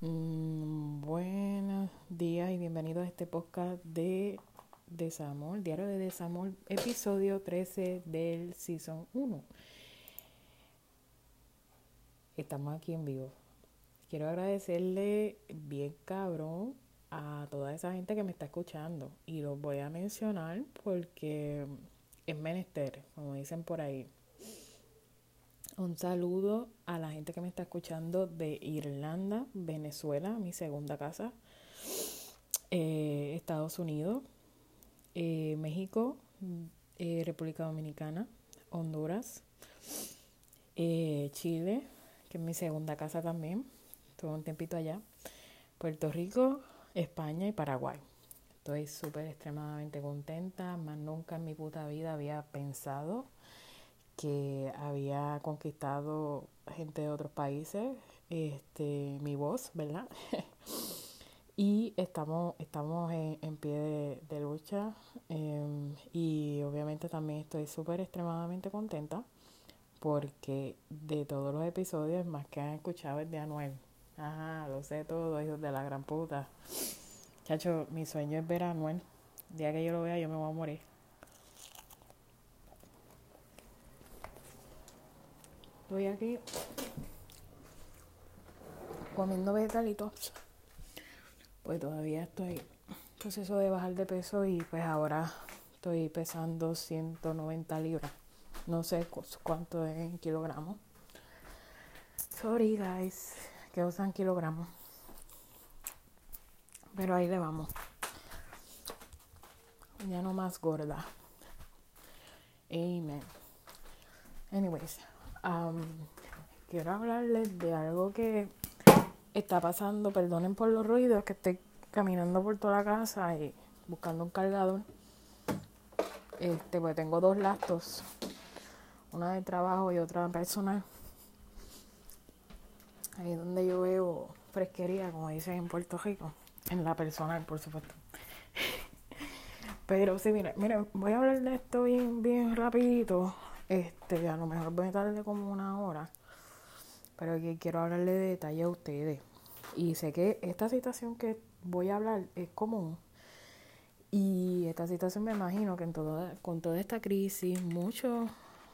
Mm, buenos días y bienvenidos a este podcast de Desamor, Diario de Desamor, episodio 13 del Season 1. Estamos aquí en vivo. Quiero agradecerle bien cabrón a toda esa gente que me está escuchando y los voy a mencionar porque es menester, como dicen por ahí. Un saludo a la gente que me está escuchando de Irlanda, Venezuela, mi segunda casa, eh, Estados Unidos, eh, México, eh, República Dominicana, Honduras, Chile, que es mi segunda casa también, tuve un tiempito allá, Puerto Rico, España y Paraguay. Estoy súper extremadamente contenta, más nunca en mi puta vida había pensado que había conquistado gente de otros países, este, mi voz, ¿verdad? y estamos, estamos en, pie de, lucha em, y obviamente también estoy súper extremadamente contenta porque de todos los episodios más que han escuchado es de Anuel. Ajá, lo sé todo, hijos de la gran puta. Chacho, mi sueño es ver a Anuel. El día que yo lo vea yo me voy a morir. Estoy aquí comiendo vegetalitos. Pues todavía estoy en proceso de bajar de peso y pues ahora estoy pesando 190 libras. No sé cuánto es en kilogramos. Sorry guys, que usan kilogramos. Pero ahí le vamos. Ya no más gorda. Amen. Anyways, quiero hablarles de algo que está pasando. Perdonen por los ruidos, que estoy caminando por toda la casa y buscando un cargador. Este, pues tengo dos laptops, una de trabajo y otra personal. Ahí es donde yo veo fresquería, como dicen en Puerto Rico, en la personal, por supuesto. Pero sí, mire, mire, voy a hablar de esto bien, bien rapidito este, a lo mejor voy a tarde como una hora, pero que quiero hablarle de detalle a ustedes. Y sé que esta situación que voy a hablar es común. Y esta situación me imagino que en todo, con toda esta crisis, mucho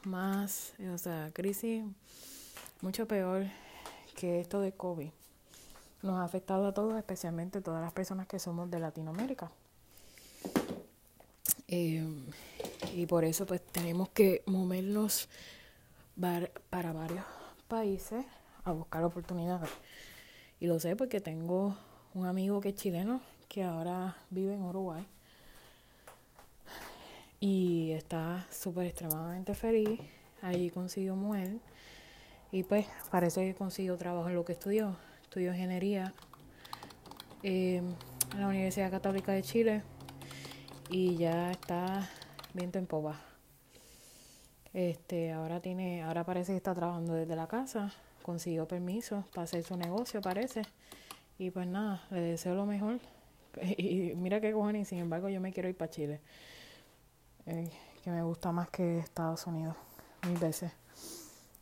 más, o sea, crisis mucho peor que esto de COVID, nos ha afectado a todos, especialmente todas las personas que somos de Latinoamérica. Eh, y por eso pues tenemos que movernos para varios países a buscar oportunidades. Y lo sé porque tengo un amigo que es chileno que ahora vive en Uruguay y está súper extremadamente feliz. Allí consiguió mujer y pues parece que consiguió trabajo en lo que estudió. Estudió ingeniería eh, en la Universidad Católica de Chile y ya está viento en popa. Este, ahora tiene, ahora parece que está trabajando desde la casa, consiguió permiso para hacer su negocio, parece. Y pues nada, le deseo lo mejor. Y mira qué cojones, sin embargo yo me quiero ir para Chile. Eh, que me gusta más que Estados Unidos, mil veces.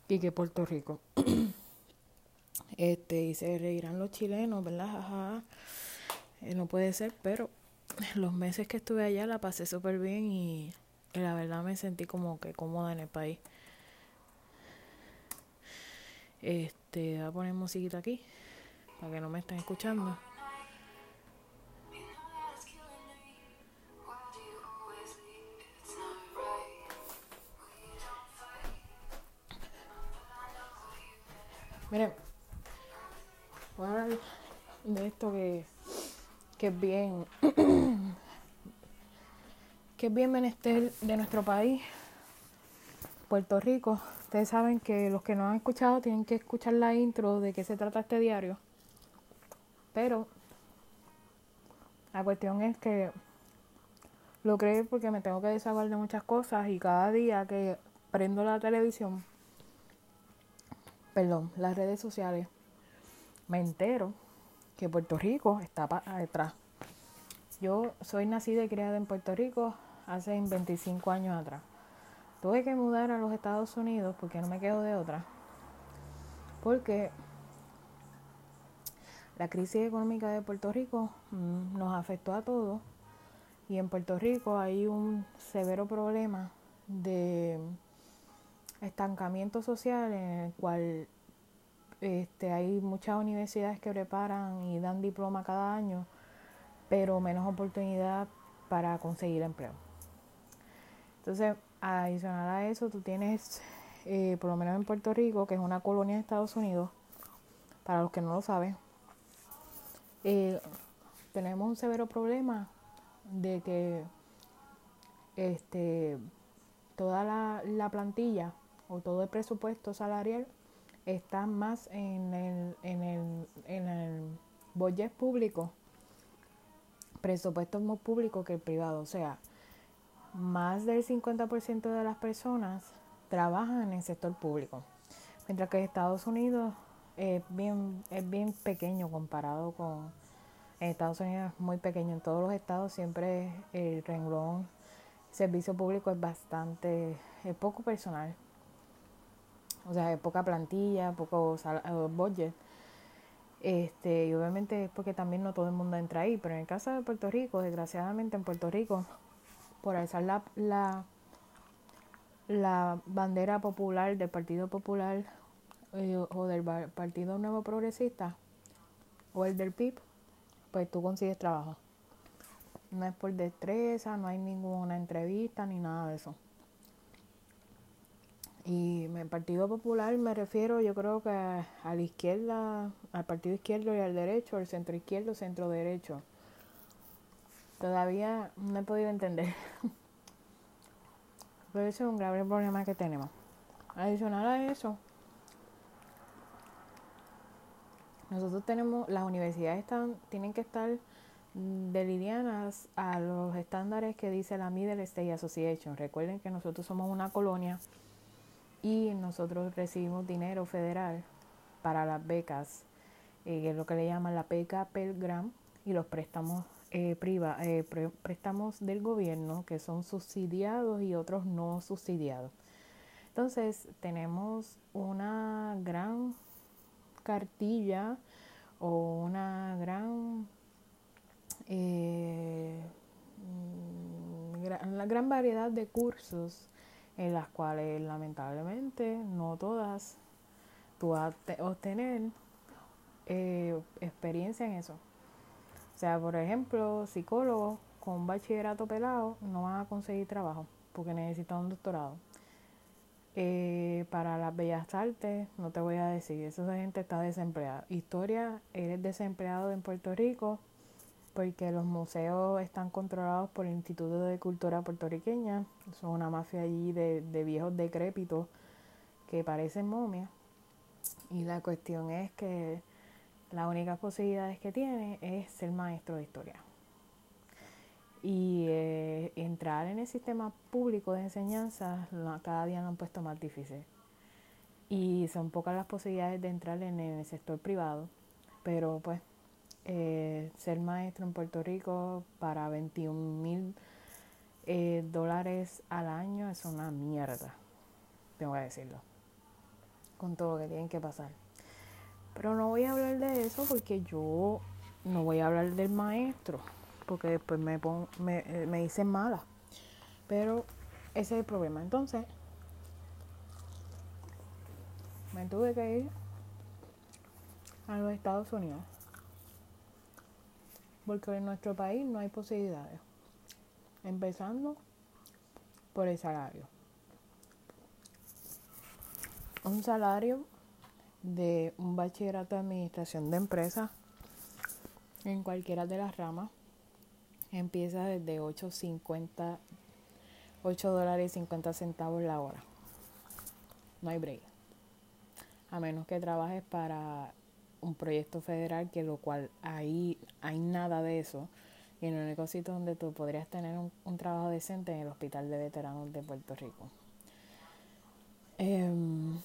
Y que Puerto Rico. este, y se reirán los chilenos, ¿verdad? Ajá. Eh, no puede ser, pero los meses que estuve allá la pasé súper bien y la verdad me sentí como que cómoda en el país. Este, voy a poner musiquita aquí para que no me estén escuchando. Miren, voy a hablar de esto que, que es bien que es bien menester de nuestro país, Puerto Rico. Ustedes saben que los que no han escuchado tienen que escuchar la intro de qué se trata este diario. Pero la cuestión es que lo creo porque me tengo que desahogar de muchas cosas y cada día que prendo la televisión, perdón, las redes sociales, me entero que Puerto Rico está detrás. Yo soy nacida y criada en Puerto Rico hace 25 años atrás. Tuve que mudar a los Estados Unidos porque no me quedo de otra. Porque La crisis económica de Puerto Rico mm, nos afectó a todos y en Puerto Rico hay un severo problema de estancamiento social en el cual este, hay muchas universidades que preparan y dan diploma cada año, pero menos oportunidad para conseguir empleo. Entonces, adicional a eso, tú tienes, eh, por lo menos en Puerto Rico, que es una colonia de Estados Unidos, para los que no lo saben, eh, tenemos un severo problema de que este, toda la, la plantilla o todo el presupuesto salarial está más en el, en el, en el budget público, presupuesto más público que el privado. O sea, más del 50% de las personas trabajan en el sector público, mientras que Estados Unidos es bien, es bien pequeño comparado con en Estados Unidos es muy pequeño. En todos los estados siempre el renglón servicio público es bastante, es poco personal. O sea, poca plantilla, poco eh, budget. Este, y obviamente es porque también no todo el mundo entra ahí. Pero en el caso de Puerto Rico, desgraciadamente en Puerto Rico, por alzar la, la, la bandera popular del Partido Popular eh, o del Partido Nuevo Progresista o el del PIB, pues tú consigues trabajo. No es por destreza, no hay ninguna entrevista ni nada de eso. Y el Partido Popular me refiero, yo creo que a la izquierda, al partido izquierdo y al derecho, al centro izquierdo, centro derecho. Todavía no he podido entender. Pero ese es un grave problema que tenemos. Adicional a eso, nosotros tenemos, las universidades están, tienen que estar delirianas a los estándares que dice la Middle State Association. Recuerden que nosotros somos una colonia y nosotros recibimos dinero federal para las becas, eh, lo que le llaman la beca Pell Grant y los préstamos eh, eh préstamos del gobierno que son subsidiados y otros no subsidiados. Entonces tenemos una gran cartilla o una gran eh, mm, la gran variedad de cursos en las cuales lamentablemente no todas tú vas a obtener eh, experiencia en eso. O sea, por ejemplo, psicólogos con bachillerato pelado no van a conseguir trabajo porque necesitan un doctorado. Eh, para las bellas artes, no te voy a decir, esa gente está desempleada. Historia, eres desempleado en Puerto Rico, porque los museos están controlados por el Instituto de Cultura Puertorriqueña, son una mafia allí de, viejos decrépitos que parecen momias. Y la cuestión es que la única posibilidad que tiene es ser maestro de historia. Y eh, entrar en el sistema público de enseñanza cada día lo han puesto más difícil. Y son pocas las posibilidades de entrar en el sector privado, pero pues eh, ser maestro en Puerto Rico para 21 mil eh, dólares al año es una mierda, tengo que decirlo, con todo lo que tienen que pasar. Pero no voy a hablar de eso porque yo no voy a hablar del maestro, porque después me, me, eh, me dicen mala. Pero ese es el problema. Entonces, me tuve que ir a los Estados Unidos porque en nuestro país no hay posibilidades. Empezando por el salario. Un salario de un bachillerato de administración de empresas en cualquiera de las ramas empieza desde 8.50 8 dólares y 50 centavos la hora. No hay break. A menos que trabajes para un proyecto federal que lo cual ahí hay nada de eso y el único sitio donde tú podrías tener un, trabajo decente en el Hospital de Veteranos de Puerto Rico. Em,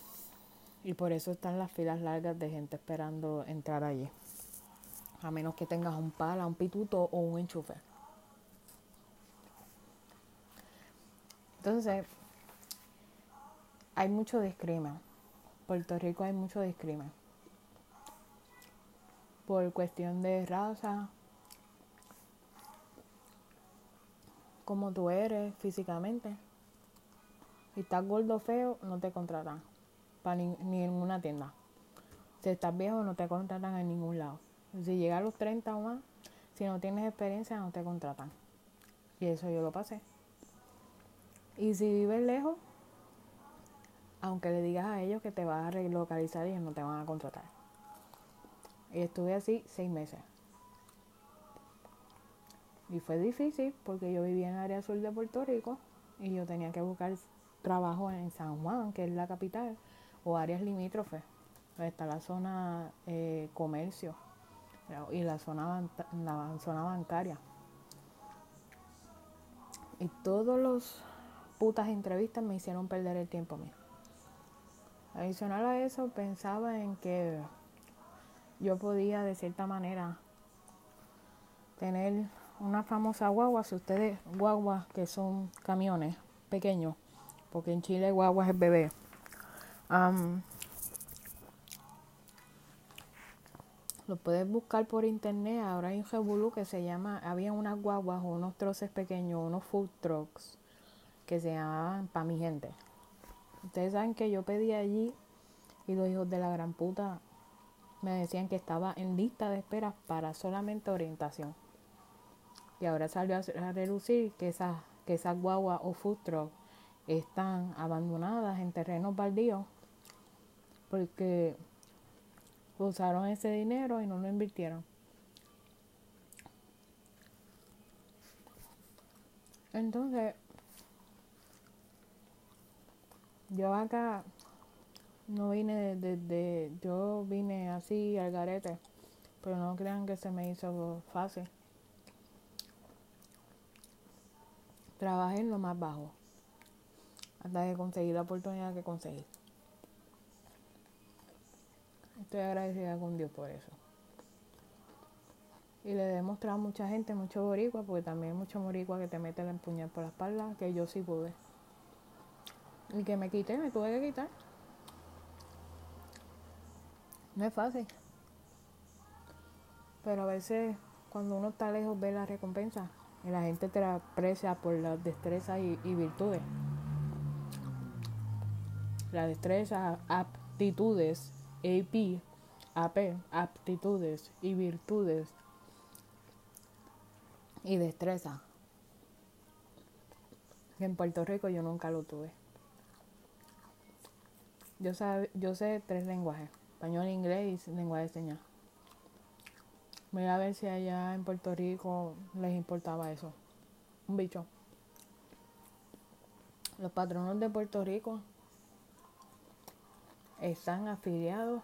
y por eso están las filas largas de gente esperando entrar allí. A menos que tengas un pala, un pituto o un enchufe. Entonces, hay mucho discrimen. Puerto Rico hay mucho discrimen. Por cuestión de raza, como tú eres físicamente. Si estás gordo feo, no te contratan para ni, ninguna tienda. Si estás viejo, no te contratan en ningún lado. Si llegas a los 30 o más, si no tienes experiencia, no te contratan. Y eso yo lo pasé. Y si vives lejos, aunque le digas a ellos que te vas a relocalizar, ellos no te van a contratar. Y estuve así seis meses. Y fue difícil porque yo vivía en el área sur de Puerto Rico y yo tenía que buscar trabajo en San Juan, que es la capital, o áreas limítrofes, donde está la zona eh, comercio y la zona, la zona bancaria. Y todos los putas entrevistas me hicieron perder el tiempo mío. Adicional a eso, pensaba en que yo podía de cierta manera tener una famosa guagua, si ustedes guaguas que son camiones pequeños, porque en Chile guagua es bebé. lo puedes buscar por internet. Ahora hay un revolú que se llama, había unas guaguas o unos troces pequeños, unos food trucks que se llamaban para mi gente. Ustedes saben que yo pedí allí y los hijos de la gran puta me decían que estaba en lista de espera para solamente orientación. Y ahora salió a relucir que esas, que guaguas o food trucks están abandonadas en terrenos baldíos porque usaron ese dinero y no lo invirtieron. Entonces, yo acá no vine desde, yo vine así al garete, pero no crean que se me hizo fácil. Trabajé en lo más bajo hasta que conseguí la oportunidad que conseguí. Estoy agradecida con Dios por eso. Y le he demostrado a mucha gente, mucho boricua, porque también hay mucho boricua que te mete el empuñar por la espalda, que yo sí pude. Y que me quité, me tuve que quitar. No es fácil. Pero a veces cuando uno está lejos ve la recompensa y la gente te aprecia por las destrezas y, y virtudes la destreza, aptitudes, AP, AP, aptitudes y virtudes y destreza. En Puerto Rico yo nunca lo tuve. Yo, yo sé tres lenguajes, español, inglés y lenguaje de señas. Voy a ver si allá en Puerto Rico les importaba eso. Un bicho. Los patronos de Puerto Rico están afiliados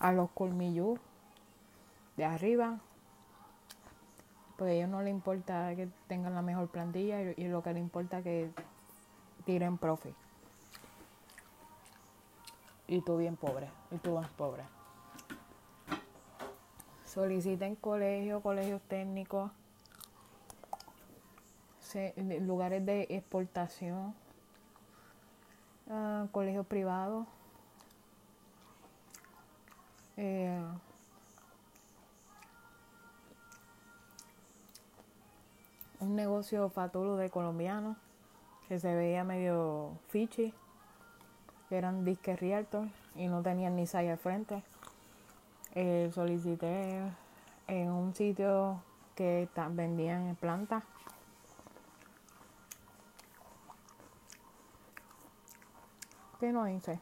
a los colmillos de arriba, porque a ellos no les importa que tengan la mejor plantilla y, lo que les importa que tiren profit. Y tú bien pobre, y tú más pobre. Soliciten colegios, colegios técnicos, lugares de exportación uh, colegios privados, eh, un negocio fatulo de colombianos que se veía medio fichi, eran disques realtor y no tenían ni saya al frente. Eh, solicité en un sitio que vendían plantas ¿Qué no hice?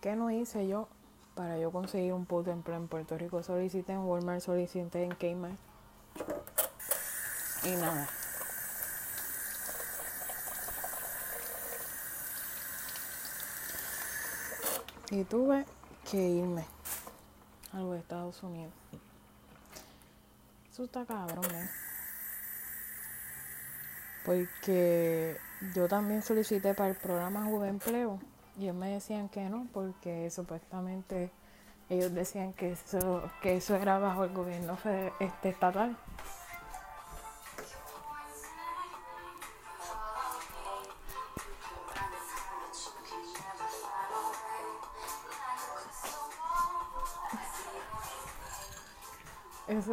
¿Qué no hice yo para yo conseguir un puto empleo en Puerto Rico? Solicité en Walmart, solicité en Kmart. Y nada. Y tuve que irme a los Estados Unidos. Eso está cabrón, ¿eh? porque yo también solicité para el programa Juve Empleo y ellos me decían que no, porque supuestamente ellos decían que eso, que eso era bajo el gobierno este, estatal.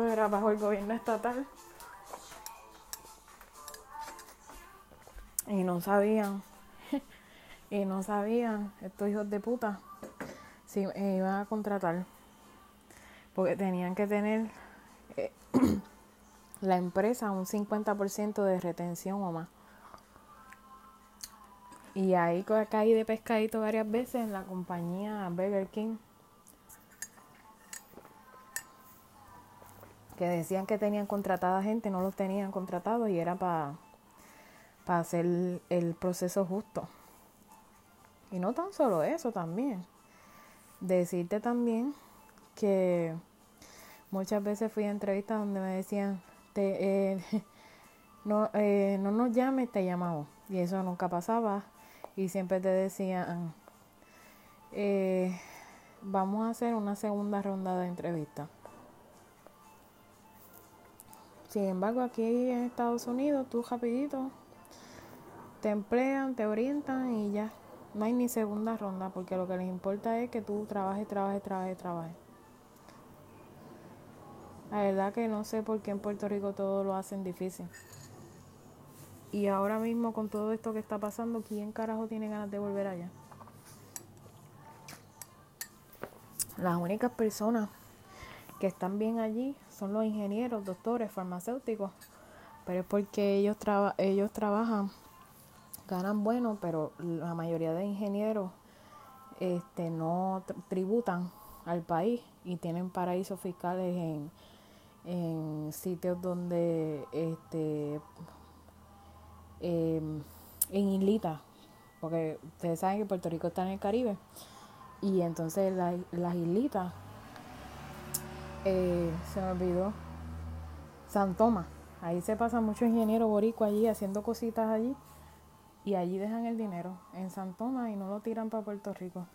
Era bajo el gobierno estatal. Y no sabían, y no sabían estos hijos de puta si iban a contratar. Porque tenían que tener eh, la empresa un 50% de retención o más. Y ahí caí de pescadito varias veces en la compañía Burger King. Que decían que tenían contratada gente, no los tenían contratados y era para para hacer el proceso justo. Y no tan solo eso también. Decirte también que muchas veces fui a entrevistas donde me decían, te, eh, no, eh, no nos llames, te llamamos. Y eso nunca pasaba. Y siempre te decían, eh, vamos a hacer una segunda ronda de entrevistas. Sin embargo, aquí en Estados Unidos, tú rapidito te emplean, te orientan y ya. No hay ni segunda ronda porque lo que les importa es que tú trabajes, trabajes, trabajes, trabajes. La verdad que no sé por qué en Puerto Rico todo lo hacen difícil. Y ahora mismo con todo esto que está pasando, ¿quién carajo tiene ganas de volver allá? Las únicas personas que están bien allí son los ingenieros, doctores, farmacéuticos, pero es porque ellos, ellos trabajan ganan bueno, pero la mayoría de ingenieros este, no tributan al país y tienen paraísos fiscales en, en sitios donde este em, en islitas porque ustedes saben que Puerto Rico está en el Caribe y entonces las islitas eh, se me olvidó San Tomás ahí se pasa mucho ingeniero borico allí haciendo cositas allí y allí dejan el dinero en San Tomás y no lo tiran para Puerto Rico.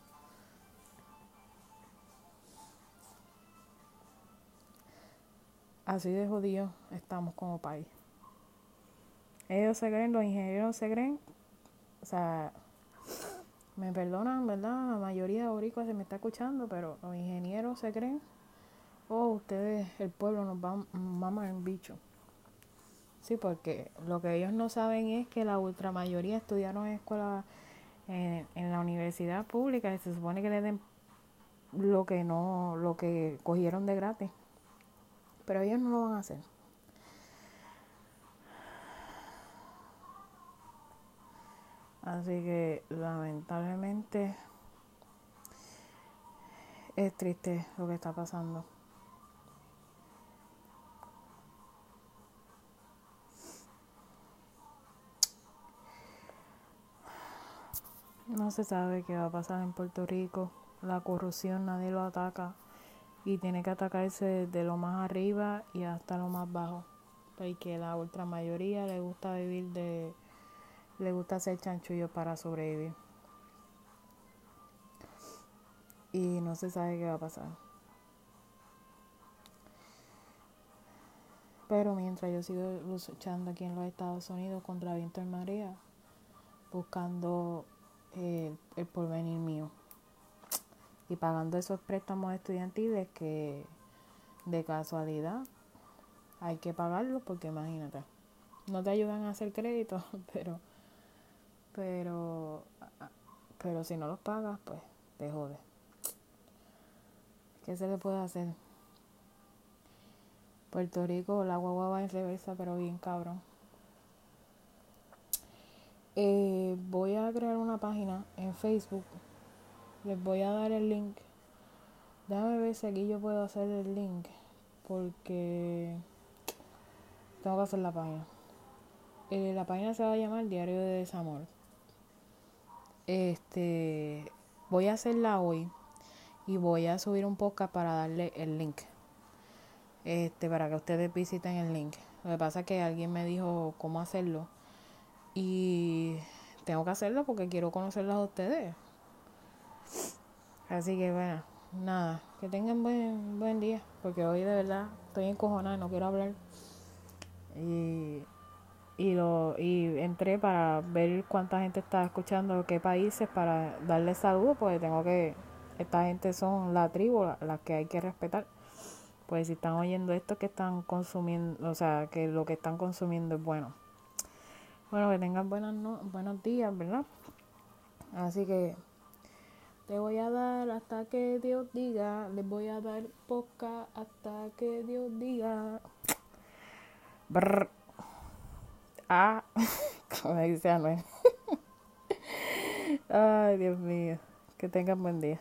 Así de jodidos estamos como país. Ellos se creen, los ingenieros se creen, o sea, me perdonan, ¿verdad? La mayoría de boricuas se me está escuchando, pero los ingenieros se creen, oh, ustedes, el pueblo nos va mamar en bicho. Sí, porque lo que ellos no saben es que la ultra mayoría estudiaron en escuela, en, la universidad pública y se supone que le den lo que no, lo que cogieron de gratis. Pero ellos no lo van a hacer. Así que lamentablemente es triste lo que está pasando. No se sabe qué va a pasar en Puerto Rico. La corrupción nadie lo ataca y tiene que atacarse desde lo más arriba y hasta lo más bajo. Porque la ultra mayoría le gusta vivir de. le gusta hacer chanchullo para sobrevivir. Y no se sabe qué va a pasar. Pero mientras yo sigo luchando aquí en los Estados Unidos contra viento y buscando el porvenir mío. Y pagando esos préstamos estudiantiles que de casualidad hay que pagarlos porque imagínate, no te ayudan a hacer crédito, pero pero pero si no los pagas, pues te jode. ¿Qué se le puede hacer? Puerto Rico, la guagua va en reversa, pero bien cabrón. Eh, voy a crear una página en Facebook. Les voy a dar el link. Déjame ver si aquí yo puedo hacer el link. Porque tengo que hacer la página. Eh, la página se va a llamar Diario de Desamor. Este voy a hacerla hoy y voy a subir un podcast para darle el link. Este, para que ustedes visiten el link. Lo que pasa es que alguien me dijo cómo hacerlo y tengo que hacerlo porque quiero conocerlas a ustedes. Así que bueno, nada, que tengan buen, buen día, porque hoy de verdad estoy encojonada, no quiero hablar. Y, y, lo, y entré para ver cuánta gente está escuchando, qué países, para darles saludos, porque tengo que, esta gente son la tribu, las que hay que respetar, Pues si están oyendo esto que están consumiendo, o sea, que lo que están consumiendo es bueno. Bueno, que tengan buenas no buenos días, ¿verdad? Así que te voy a dar hasta que Dios diga, les voy a dar poca hasta que Dios diga. Brr. Ah, como dice Anuel. Ay, Dios mío. Que tengan buen día.